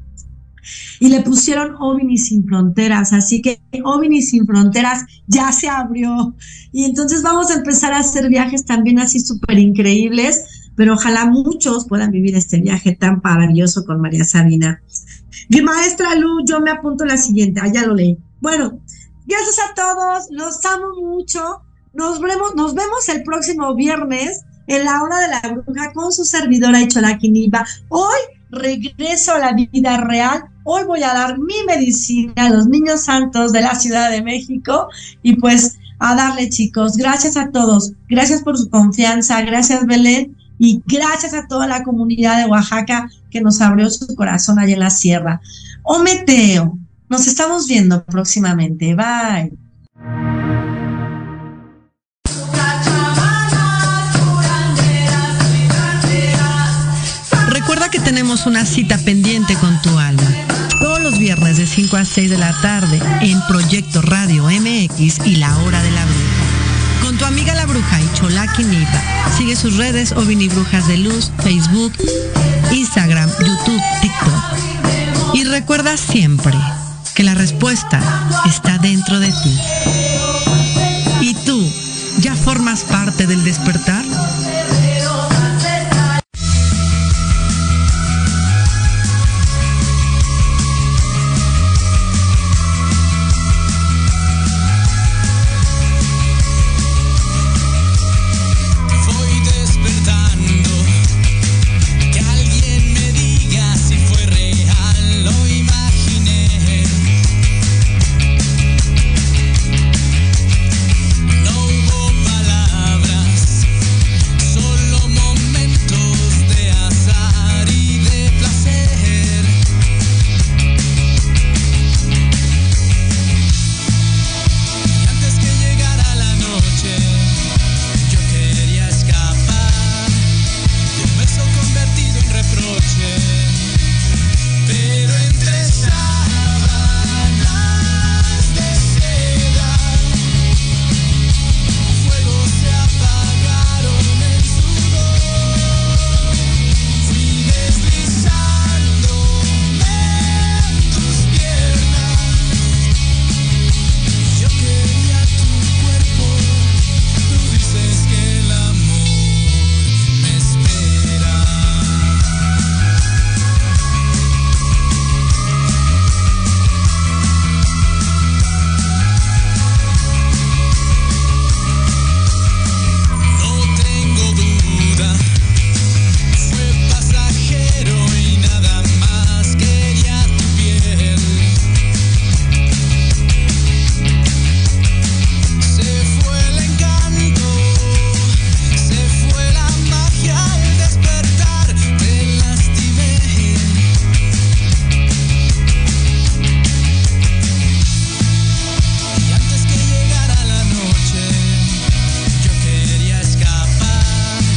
Y le pusieron OVNI Sin Fronteras. Así que OVNI Sin Fronteras ya se abrió. Y entonces vamos a empezar a hacer viajes también así súper increíbles. Pero ojalá muchos puedan vivir este viaje tan maravilloso con María Sabina. Mi maestra Lu, yo me apunto la siguiente. Allá lo leí. Bueno, gracias a todos. Los amo mucho. Nos vemos, nos vemos el próximo viernes en la hora de la bruja con su servidora Ichola Quiniba. Hoy regreso a la vida real. Hoy voy a dar mi medicina a los niños santos de la Ciudad de México y pues a darle chicos. Gracias a todos. Gracias por su confianza. Gracias Belén. Y gracias a toda la comunidad de Oaxaca que nos abrió su corazón allá en la sierra. Ometeo. Nos estamos viendo próximamente. Bye. que tenemos una cita pendiente con tu alma. Viernes de 5 a 6 de la tarde en Proyecto Radio MX y La Hora de la Bruja. Con tu amiga la bruja y Cholaki Nipa. Sigue sus redes Brujas de Luz, Facebook, Instagram, YouTube, TikTok. Y recuerda siempre que la respuesta está dentro de ti. Y tú ya formas parte del despertar